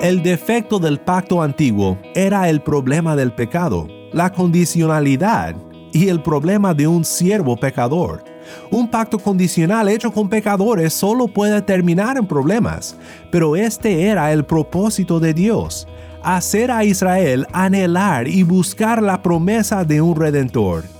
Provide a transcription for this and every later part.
El defecto del pacto antiguo era el problema del pecado, la condicionalidad y el problema de un siervo pecador. Un pacto condicional hecho con pecadores solo puede terminar en problemas, pero este era el propósito de Dios, hacer a Israel anhelar y buscar la promesa de un redentor.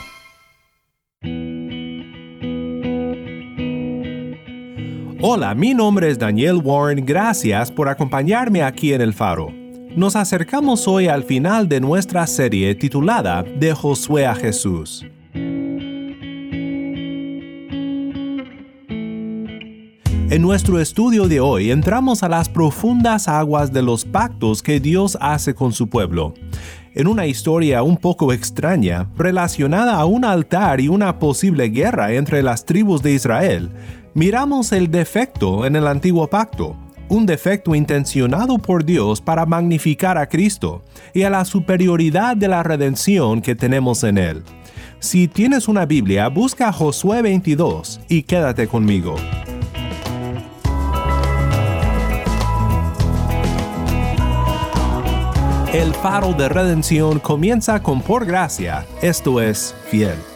Hola, mi nombre es Daniel Warren, gracias por acompañarme aquí en El Faro. Nos acercamos hoy al final de nuestra serie titulada De Josué a Jesús. En nuestro estudio de hoy entramos a las profundas aguas de los pactos que Dios hace con su pueblo. En una historia un poco extraña, relacionada a un altar y una posible guerra entre las tribus de Israel, miramos el defecto en el antiguo pacto, un defecto intencionado por Dios para magnificar a Cristo y a la superioridad de la redención que tenemos en Él. Si tienes una Biblia, busca Josué 22 y quédate conmigo. El faro de redención comienza con por gracia, esto es fiel.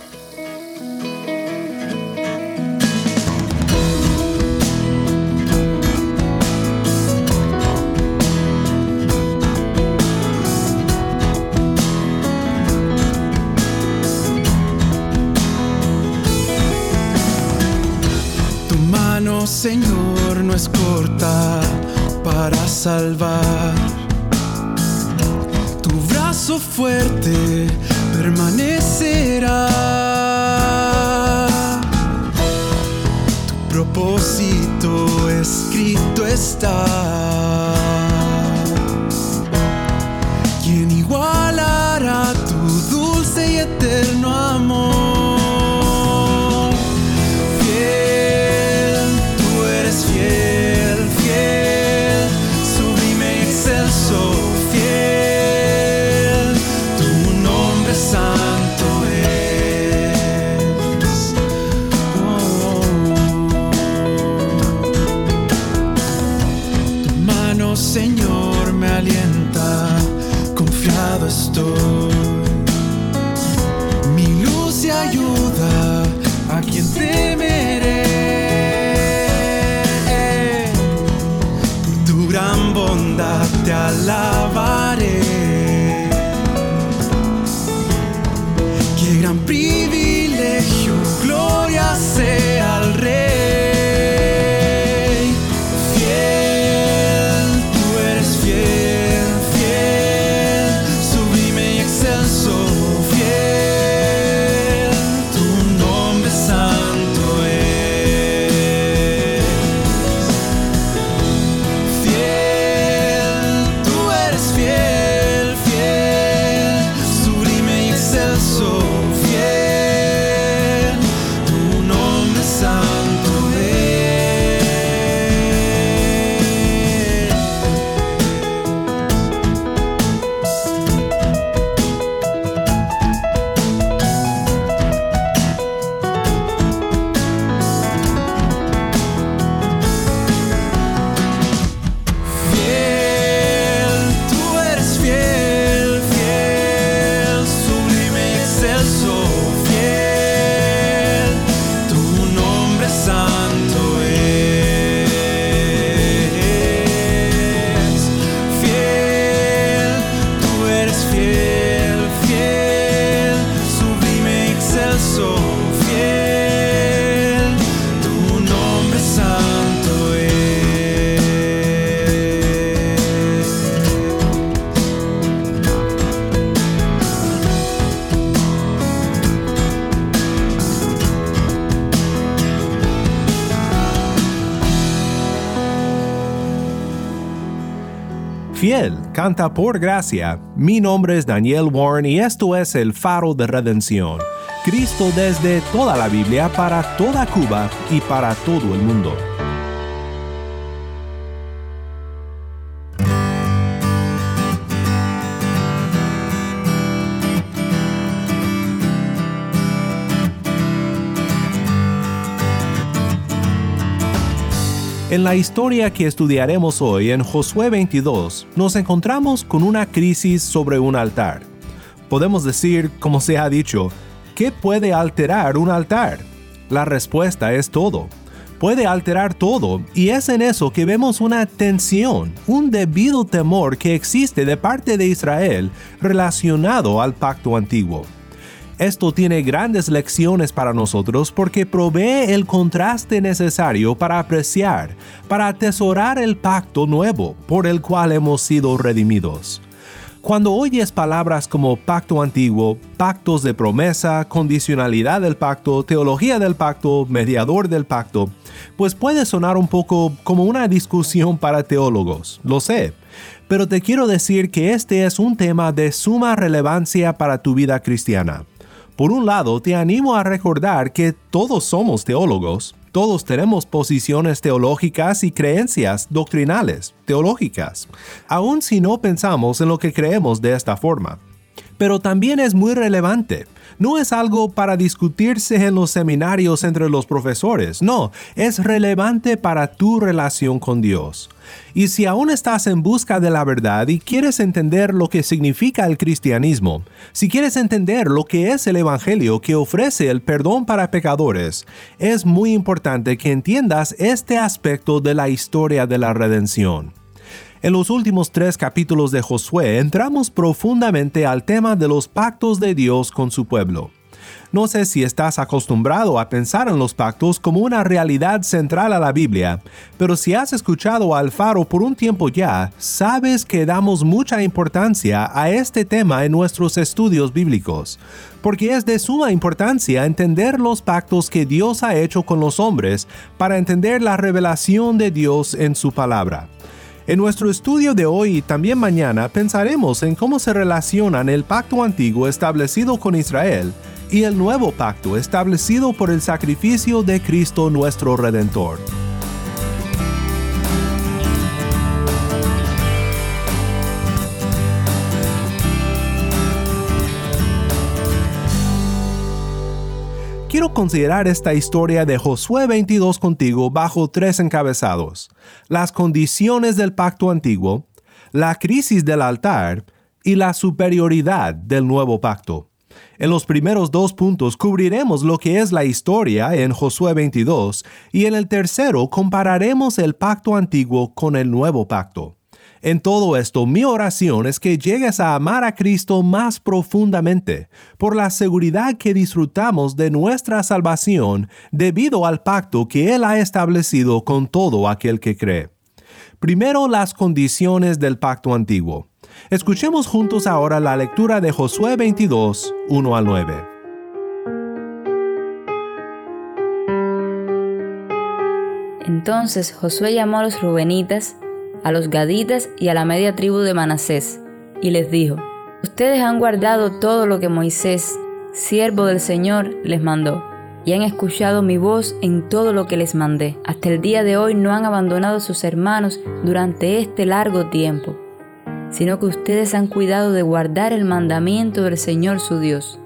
Canta por gracia. Mi nombre es Daniel Warren y esto es el faro de redención. Cristo desde toda la Biblia para toda Cuba y para todo el mundo. En la historia que estudiaremos hoy en Josué 22, nos encontramos con una crisis sobre un altar. Podemos decir, como se ha dicho, ¿qué puede alterar un altar? La respuesta es todo. Puede alterar todo y es en eso que vemos una tensión, un debido temor que existe de parte de Israel relacionado al pacto antiguo. Esto tiene grandes lecciones para nosotros porque provee el contraste necesario para apreciar, para atesorar el pacto nuevo por el cual hemos sido redimidos. Cuando oyes palabras como pacto antiguo, pactos de promesa, condicionalidad del pacto, teología del pacto, mediador del pacto, pues puede sonar un poco como una discusión para teólogos, lo sé, pero te quiero decir que este es un tema de suma relevancia para tu vida cristiana. Por un lado, te animo a recordar que todos somos teólogos, todos tenemos posiciones teológicas y creencias doctrinales, teológicas, aun si no pensamos en lo que creemos de esta forma. Pero también es muy relevante no es algo para discutirse en los seminarios entre los profesores, no, es relevante para tu relación con Dios. Y si aún estás en busca de la verdad y quieres entender lo que significa el cristianismo, si quieres entender lo que es el Evangelio que ofrece el perdón para pecadores, es muy importante que entiendas este aspecto de la historia de la redención. En los últimos tres capítulos de Josué entramos profundamente al tema de los pactos de Dios con su pueblo. No sé si estás acostumbrado a pensar en los pactos como una realidad central a la Biblia, pero si has escuchado al faro por un tiempo ya, sabes que damos mucha importancia a este tema en nuestros estudios bíblicos, porque es de suma importancia entender los pactos que Dios ha hecho con los hombres para entender la revelación de Dios en su palabra. En nuestro estudio de hoy y también mañana pensaremos en cómo se relacionan el pacto antiguo establecido con Israel y el nuevo pacto establecido por el sacrificio de Cristo nuestro Redentor. Quiero considerar esta historia de Josué 22 contigo bajo tres encabezados. Las condiciones del pacto antiguo, la crisis del altar y la superioridad del nuevo pacto. En los primeros dos puntos cubriremos lo que es la historia en Josué 22 y en el tercero compararemos el pacto antiguo con el nuevo pacto. En todo esto, mi oración es que llegues a amar a Cristo más profundamente, por la seguridad que disfrutamos de nuestra salvación debido al pacto que Él ha establecido con todo aquel que cree. Primero las condiciones del pacto antiguo. Escuchemos juntos ahora la lectura de Josué 22, 1 al 9. Entonces Josué llamó a los rubenitas, a los gaditas y a la media tribu de Manasés, y les dijo, Ustedes han guardado todo lo que Moisés, siervo del Señor, les mandó, y han escuchado mi voz en todo lo que les mandé. Hasta el día de hoy no han abandonado a sus hermanos durante este largo tiempo, sino que ustedes han cuidado de guardar el mandamiento del Señor su Dios.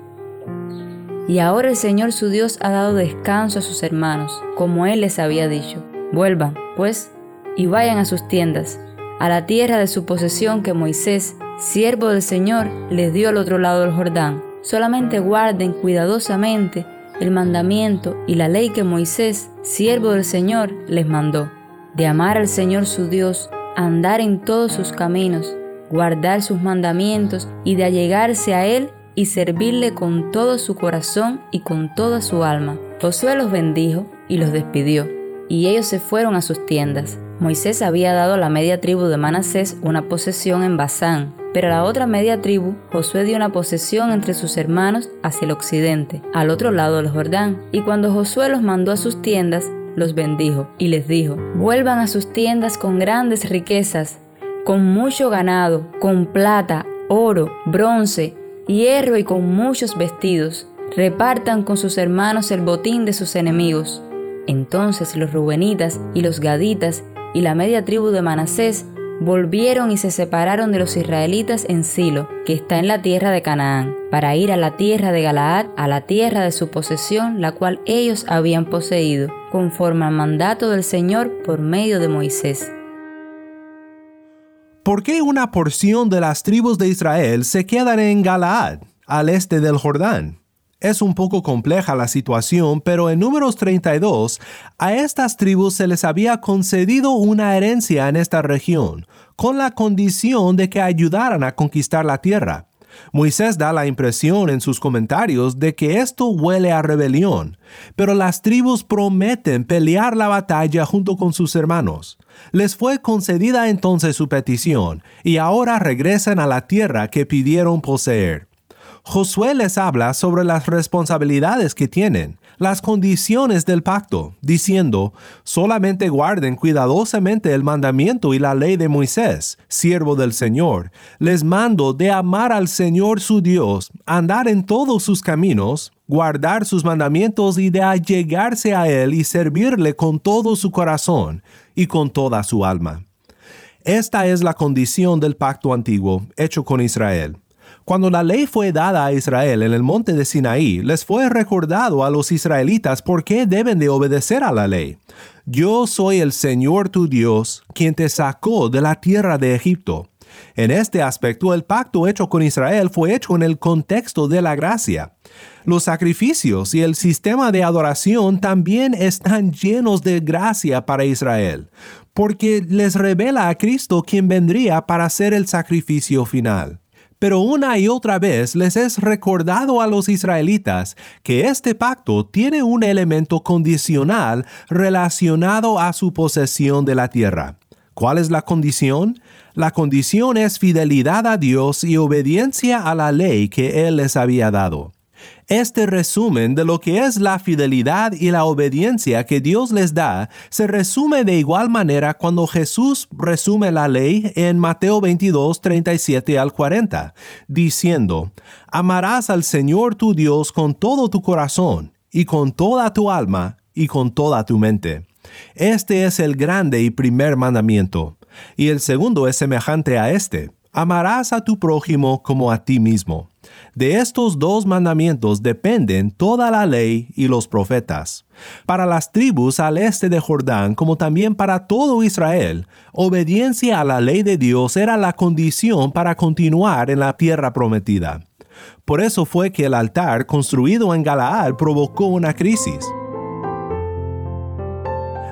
Y ahora el Señor su Dios ha dado descanso a sus hermanos, como Él les había dicho. Vuelvan, pues, y vayan a sus tiendas, a la tierra de su posesión que Moisés, siervo del Señor, les dio al otro lado del Jordán. Solamente guarden cuidadosamente el mandamiento y la ley que Moisés, siervo del Señor, les mandó, de amar al Señor su Dios, andar en todos sus caminos, guardar sus mandamientos y de allegarse a Él y servirle con todo su corazón y con toda su alma. Josué los bendijo y los despidió, y ellos se fueron a sus tiendas. Moisés había dado a la media tribu de Manasés una posesión en Basán, pero a la otra media tribu Josué dio una posesión entre sus hermanos hacia el occidente, al otro lado del Jordán. Y cuando Josué los mandó a sus tiendas, los bendijo y les dijo, vuelvan a sus tiendas con grandes riquezas, con mucho ganado, con plata, oro, bronce, hierro y con muchos vestidos, repartan con sus hermanos el botín de sus enemigos. Entonces los rubenitas y los gaditas y la media tribu de Manasés volvieron y se separaron de los israelitas en Silo, que está en la tierra de Canaán, para ir a la tierra de Galaad, a la tierra de su posesión, la cual ellos habían poseído, conforme al mandato del Señor por medio de Moisés. ¿Por qué una porción de las tribus de Israel se quedan en Galaad, al este del Jordán? Es un poco compleja la situación, pero en números 32, a estas tribus se les había concedido una herencia en esta región, con la condición de que ayudaran a conquistar la tierra. Moisés da la impresión en sus comentarios de que esto huele a rebelión, pero las tribus prometen pelear la batalla junto con sus hermanos. Les fue concedida entonces su petición, y ahora regresan a la tierra que pidieron poseer. Josué les habla sobre las responsabilidades que tienen, las condiciones del pacto, diciendo, solamente guarden cuidadosamente el mandamiento y la ley de Moisés, siervo del Señor. Les mando de amar al Señor su Dios, andar en todos sus caminos, guardar sus mandamientos y de allegarse a Él y servirle con todo su corazón y con toda su alma. Esta es la condición del pacto antiguo hecho con Israel. Cuando la ley fue dada a Israel en el monte de Sinaí, les fue recordado a los israelitas por qué deben de obedecer a la ley. Yo soy el Señor tu Dios, quien te sacó de la tierra de Egipto. En este aspecto, el pacto hecho con Israel fue hecho en el contexto de la gracia. Los sacrificios y el sistema de adoración también están llenos de gracia para Israel, porque les revela a Cristo quien vendría para ser el sacrificio final. Pero una y otra vez les es recordado a los israelitas que este pacto tiene un elemento condicional relacionado a su posesión de la tierra. ¿Cuál es la condición? La condición es fidelidad a Dios y obediencia a la ley que Él les había dado. Este resumen de lo que es la fidelidad y la obediencia que Dios les da se resume de igual manera cuando Jesús resume la ley en Mateo 22, 37 al 40, diciendo, Amarás al Señor tu Dios con todo tu corazón, y con toda tu alma, y con toda tu mente. Este es el grande y primer mandamiento, y el segundo es semejante a este, amarás a tu prójimo como a ti mismo. De estos dos mandamientos dependen toda la ley y los profetas. Para las tribus al este de Jordán, como también para todo Israel, obediencia a la ley de Dios era la condición para continuar en la tierra prometida. Por eso fue que el altar construido en Galaad provocó una crisis.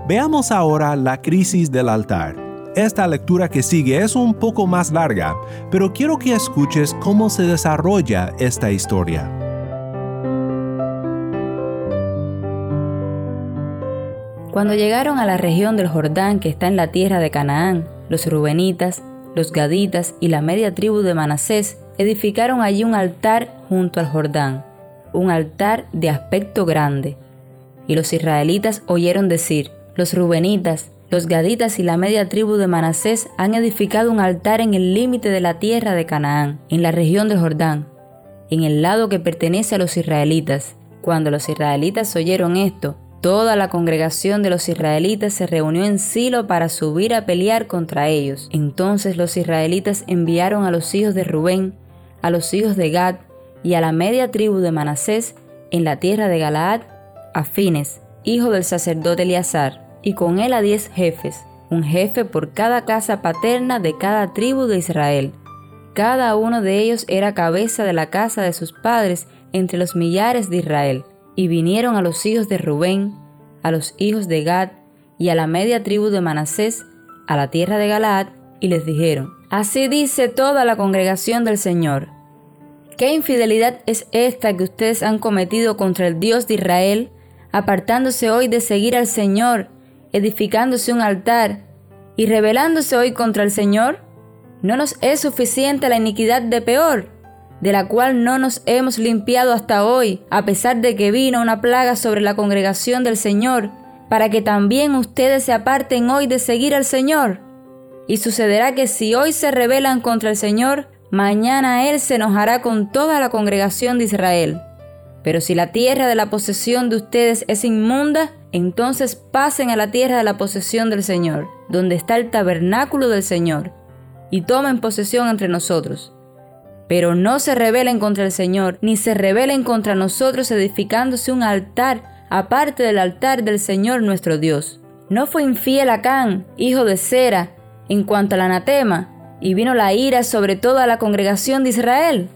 Veamos ahora la crisis del altar. Esta lectura que sigue es un poco más larga, pero quiero que escuches cómo se desarrolla esta historia. Cuando llegaron a la región del Jordán que está en la tierra de Canaán, los rubenitas, los gaditas y la media tribu de Manasés edificaron allí un altar junto al Jordán, un altar de aspecto grande. Y los israelitas oyeron decir, los rubenitas, los gaditas y la media tribu de Manasés han edificado un altar en el límite de la tierra de Canaán, en la región de Jordán, en el lado que pertenece a los israelitas. Cuando los israelitas oyeron esto, toda la congregación de los israelitas se reunió en Silo para subir a pelear contra ellos. Entonces los israelitas enviaron a los hijos de Rubén, a los hijos de Gad y a la media tribu de Manasés en la tierra de Galaad, a Fines, hijo del sacerdote Eleazar y con él a diez jefes, un jefe por cada casa paterna de cada tribu de Israel. Cada uno de ellos era cabeza de la casa de sus padres entre los millares de Israel. Y vinieron a los hijos de Rubén, a los hijos de Gad y a la media tribu de Manasés, a la tierra de Galaad, y les dijeron, Así dice toda la congregación del Señor. ¿Qué infidelidad es esta que ustedes han cometido contra el Dios de Israel, apartándose hoy de seguir al Señor edificándose un altar y rebelándose hoy contra el Señor? ¿No nos es suficiente la iniquidad de peor, de la cual no nos hemos limpiado hasta hoy, a pesar de que vino una plaga sobre la congregación del Señor, para que también ustedes se aparten hoy de seguir al Señor? Y sucederá que si hoy se rebelan contra el Señor, mañana Él se enojará con toda la congregación de Israel. Pero si la tierra de la posesión de ustedes es inmunda, entonces pasen a la tierra de la posesión del Señor, donde está el tabernáculo del Señor, y tomen posesión entre nosotros. Pero no se rebelen contra el Señor, ni se rebelen contra nosotros edificándose un altar aparte del altar del Señor nuestro Dios. ¿No fue infiel Acán, hijo de Sera, en cuanto al anatema, y vino la ira sobre toda la congregación de Israel?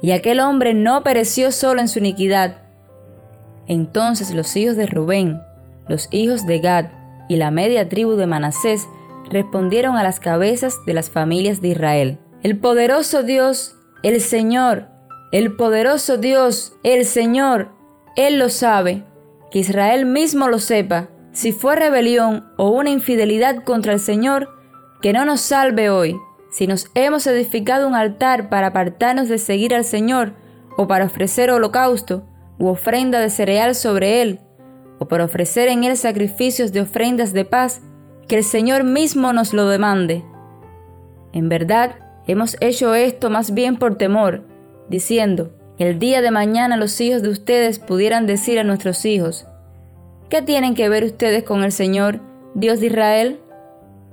Y aquel hombre no pereció solo en su iniquidad. Entonces los hijos de Rubén, los hijos de Gad y la media tribu de Manasés respondieron a las cabezas de las familias de Israel. El poderoso Dios, el Señor, el poderoso Dios, el Señor, Él lo sabe, que Israel mismo lo sepa, si fue rebelión o una infidelidad contra el Señor, que no nos salve hoy, si nos hemos edificado un altar para apartarnos de seguir al Señor, o para ofrecer holocausto u ofrenda de cereal sobre él, o para ofrecer en él sacrificios de ofrendas de paz, que el Señor mismo nos lo demande. En verdad, hemos hecho esto más bien por temor, diciendo, el día de mañana los hijos de ustedes pudieran decir a nuestros hijos, ¿qué tienen que ver ustedes con el Señor, Dios de Israel?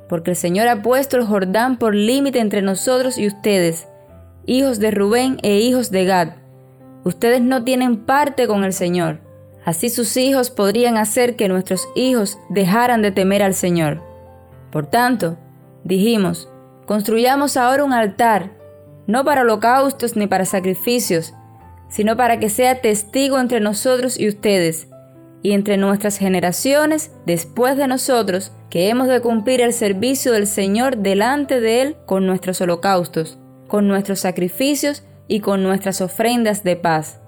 Porque el Señor ha puesto el Jordán por límite entre nosotros y ustedes, hijos de Rubén e hijos de Gad. Ustedes no tienen parte con el Señor. Así sus hijos podrían hacer que nuestros hijos dejaran de temer al Señor. Por tanto, dijimos, construyamos ahora un altar, no para holocaustos ni para sacrificios, sino para que sea testigo entre nosotros y ustedes, y entre nuestras generaciones después de nosotros, que hemos de cumplir el servicio del Señor delante de Él con nuestros holocaustos, con nuestros sacrificios y con nuestras ofrendas de paz,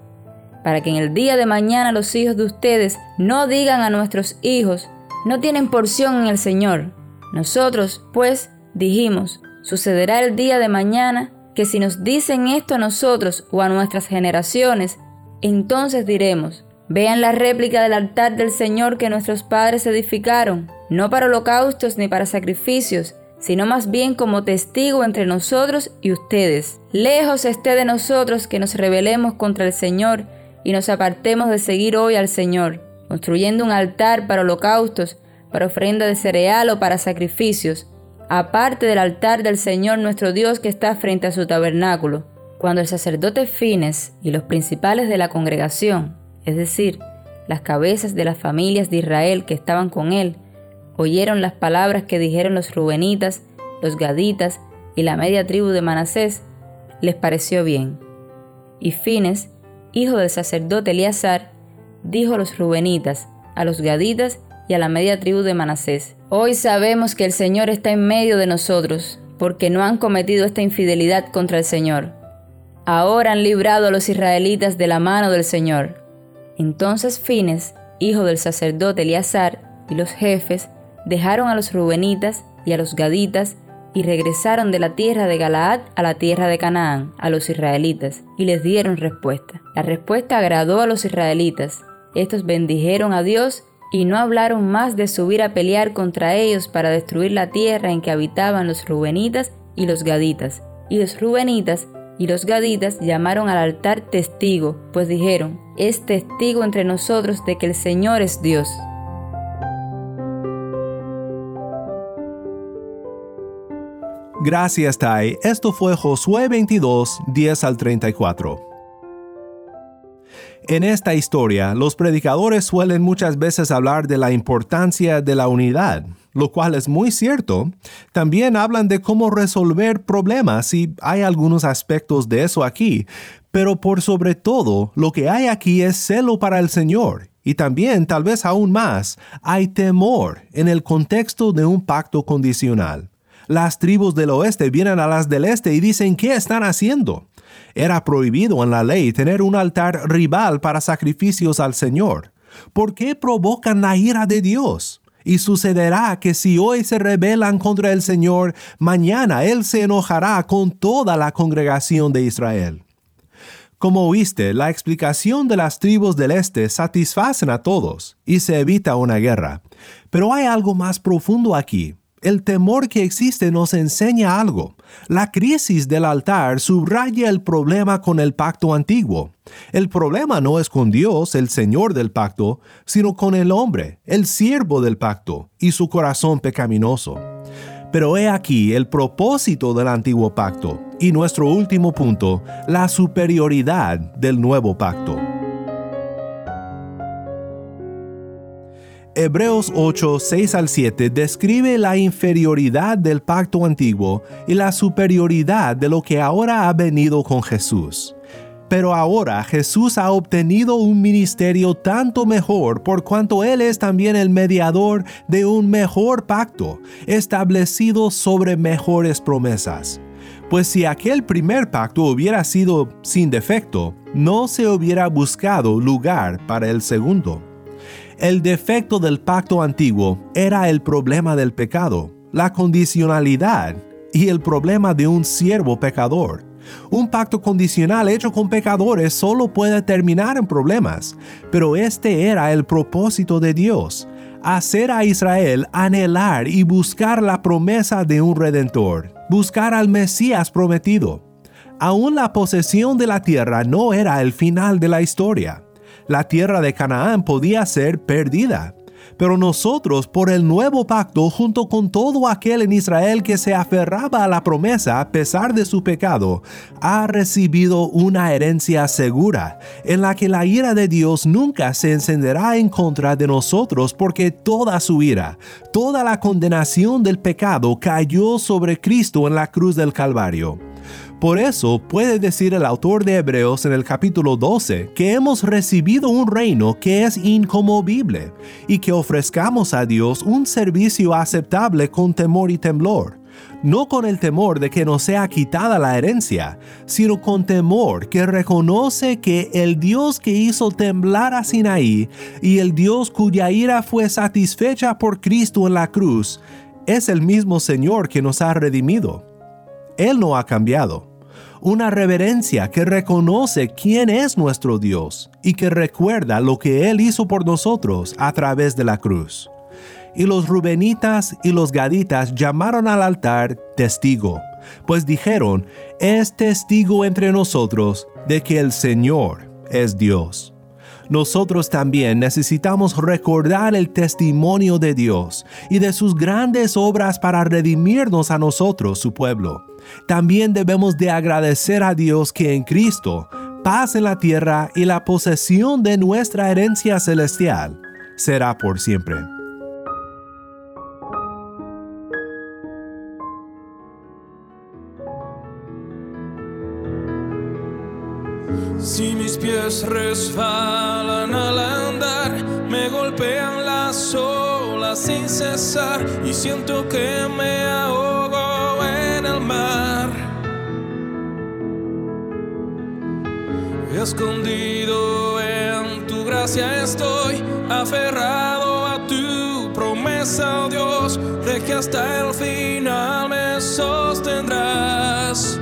para que en el día de mañana los hijos de ustedes no digan a nuestros hijos, no tienen porción en el Señor. Nosotros, pues, dijimos, sucederá el día de mañana que si nos dicen esto a nosotros o a nuestras generaciones, entonces diremos, Vean la réplica del altar del Señor que nuestros padres edificaron, no para holocaustos ni para sacrificios, sino más bien como testigo entre nosotros y ustedes. Lejos esté de nosotros que nos rebelemos contra el Señor y nos apartemos de seguir hoy al Señor, construyendo un altar para holocaustos, para ofrenda de cereal o para sacrificios, aparte del altar del Señor nuestro Dios que está frente a su tabernáculo. Cuando el sacerdote Fines y los principales de la congregación es decir, las cabezas de las familias de Israel que estaban con él, oyeron las palabras que dijeron los rubenitas, los gaditas y la media tribu de Manasés, les pareció bien. Y Fines, hijo del sacerdote Eleazar, dijo a los rubenitas, a los gaditas y a la media tribu de Manasés, Hoy sabemos que el Señor está en medio de nosotros, porque no han cometido esta infidelidad contra el Señor. Ahora han librado a los israelitas de la mano del Señor. Entonces Fines, hijo del sacerdote Eleazar, y los jefes dejaron a los rubenitas y a los gaditas y regresaron de la tierra de Galaad a la tierra de Canaán, a los israelitas, y les dieron respuesta. La respuesta agradó a los israelitas. Estos bendijeron a Dios y no hablaron más de subir a pelear contra ellos para destruir la tierra en que habitaban los rubenitas y los gaditas. Y los rubenitas y los gaditas llamaron al altar testigo, pues dijeron, es testigo entre nosotros de que el Señor es Dios. Gracias, Tai. Esto fue Josué 22, 10 al 34. En esta historia, los predicadores suelen muchas veces hablar de la importancia de la unidad, lo cual es muy cierto. También hablan de cómo resolver problemas y hay algunos aspectos de eso aquí, pero por sobre todo, lo que hay aquí es celo para el Señor. Y también, tal vez aún más, hay temor en el contexto de un pacto condicional. Las tribus del oeste vienen a las del este y dicen, ¿qué están haciendo? Era prohibido en la ley tener un altar rival para sacrificios al Señor. ¿Por qué provocan la ira de Dios? Y sucederá que si hoy se rebelan contra el Señor, mañana Él se enojará con toda la congregación de Israel. Como oíste, la explicación de las tribus del este satisfacen a todos y se evita una guerra. Pero hay algo más profundo aquí. El temor que existe nos enseña algo. La crisis del altar subraya el problema con el pacto antiguo. El problema no es con Dios, el Señor del pacto, sino con el hombre, el siervo del pacto, y su corazón pecaminoso. Pero he aquí el propósito del antiguo pacto, y nuestro último punto, la superioridad del nuevo pacto. Hebreos 8, 6 al 7 describe la inferioridad del pacto antiguo y la superioridad de lo que ahora ha venido con Jesús. Pero ahora Jesús ha obtenido un ministerio tanto mejor por cuanto Él es también el mediador de un mejor pacto, establecido sobre mejores promesas. Pues si aquel primer pacto hubiera sido sin defecto, no se hubiera buscado lugar para el segundo. El defecto del pacto antiguo era el problema del pecado, la condicionalidad y el problema de un siervo pecador. Un pacto condicional hecho con pecadores solo puede terminar en problemas, pero este era el propósito de Dios, hacer a Israel anhelar y buscar la promesa de un redentor, buscar al Mesías prometido. Aún la posesión de la tierra no era el final de la historia la tierra de Canaán podía ser perdida. Pero nosotros, por el nuevo pacto, junto con todo aquel en Israel que se aferraba a la promesa a pesar de su pecado, ha recibido una herencia segura, en la que la ira de Dios nunca se encenderá en contra de nosotros, porque toda su ira, toda la condenación del pecado cayó sobre Cristo en la cruz del Calvario. Por eso puede decir el autor de Hebreos en el capítulo 12 que hemos recibido un reino que es incomovible y que ofrezcamos a Dios un servicio aceptable con temor y temblor, no con el temor de que nos sea quitada la herencia, sino con temor que reconoce que el Dios que hizo temblar a Sinaí y el Dios cuya ira fue satisfecha por Cristo en la cruz, es el mismo Señor que nos ha redimido. Él no ha cambiado una reverencia que reconoce quién es nuestro Dios y que recuerda lo que Él hizo por nosotros a través de la cruz. Y los rubenitas y los gaditas llamaron al altar testigo, pues dijeron, es testigo entre nosotros de que el Señor es Dios nosotros también necesitamos recordar el testimonio de Dios y de sus grandes obras para redimirnos a nosotros, su pueblo. También debemos de agradecer a Dios que en Cristo, paz en la tierra y la posesión de nuestra herencia celestial será por siempre. Si mis pies resbalan al andar, me golpean las olas sin cesar y siento que me ahogo Escondido en tu gracia estoy, aferrado a tu promesa, oh Dios, de que hasta el final me sostendrás.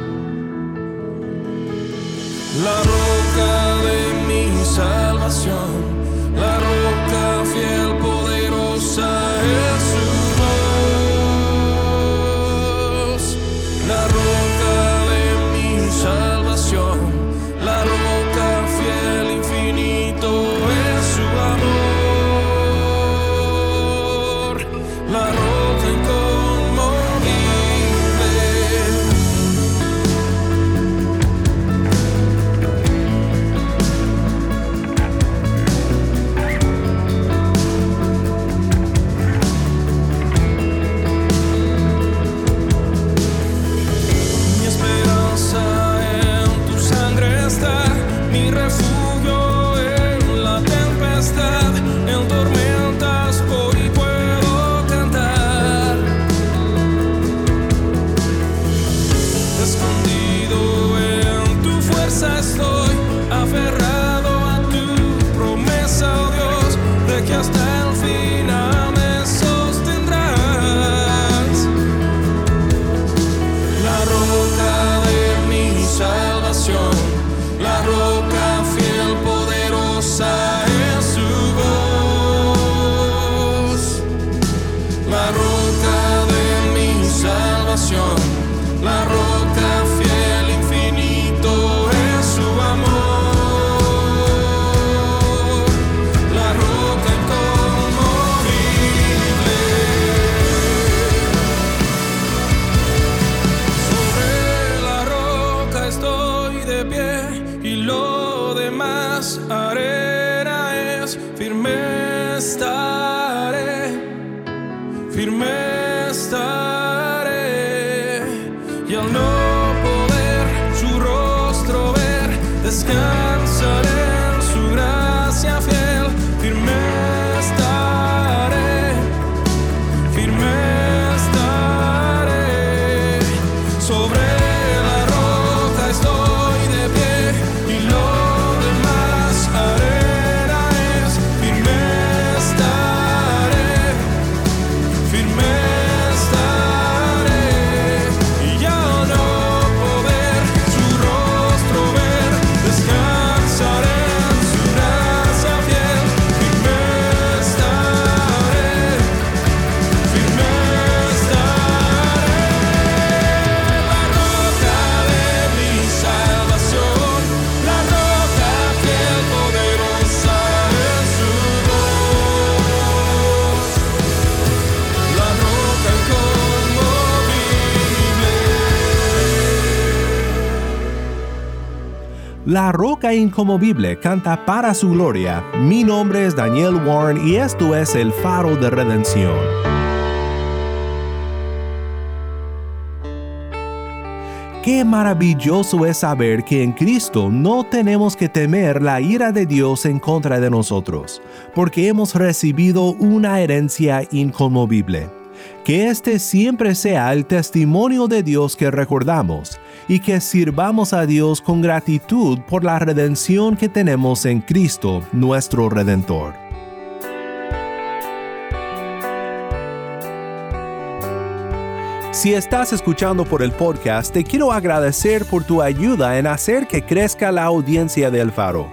y lo demás arena es firme está. La roca incomovible canta para su gloria. Mi nombre es Daniel Warren y esto es el faro de redención. Qué maravilloso es saber que en Cristo no tenemos que temer la ira de Dios en contra de nosotros, porque hemos recibido una herencia inconmovible. Que este siempre sea el testimonio de Dios que recordamos y que sirvamos a Dios con gratitud por la redención que tenemos en Cristo, nuestro Redentor. Si estás escuchando por el podcast, te quiero agradecer por tu ayuda en hacer que crezca la audiencia del faro.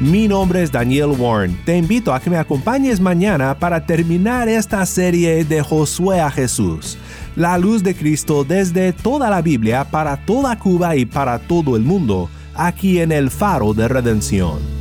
Mi nombre es Daniel Warren. Te invito a que me acompañes mañana para terminar esta serie de Josué a Jesús. La luz de Cristo desde toda la Biblia para toda Cuba y para todo el mundo, aquí en el faro de redención.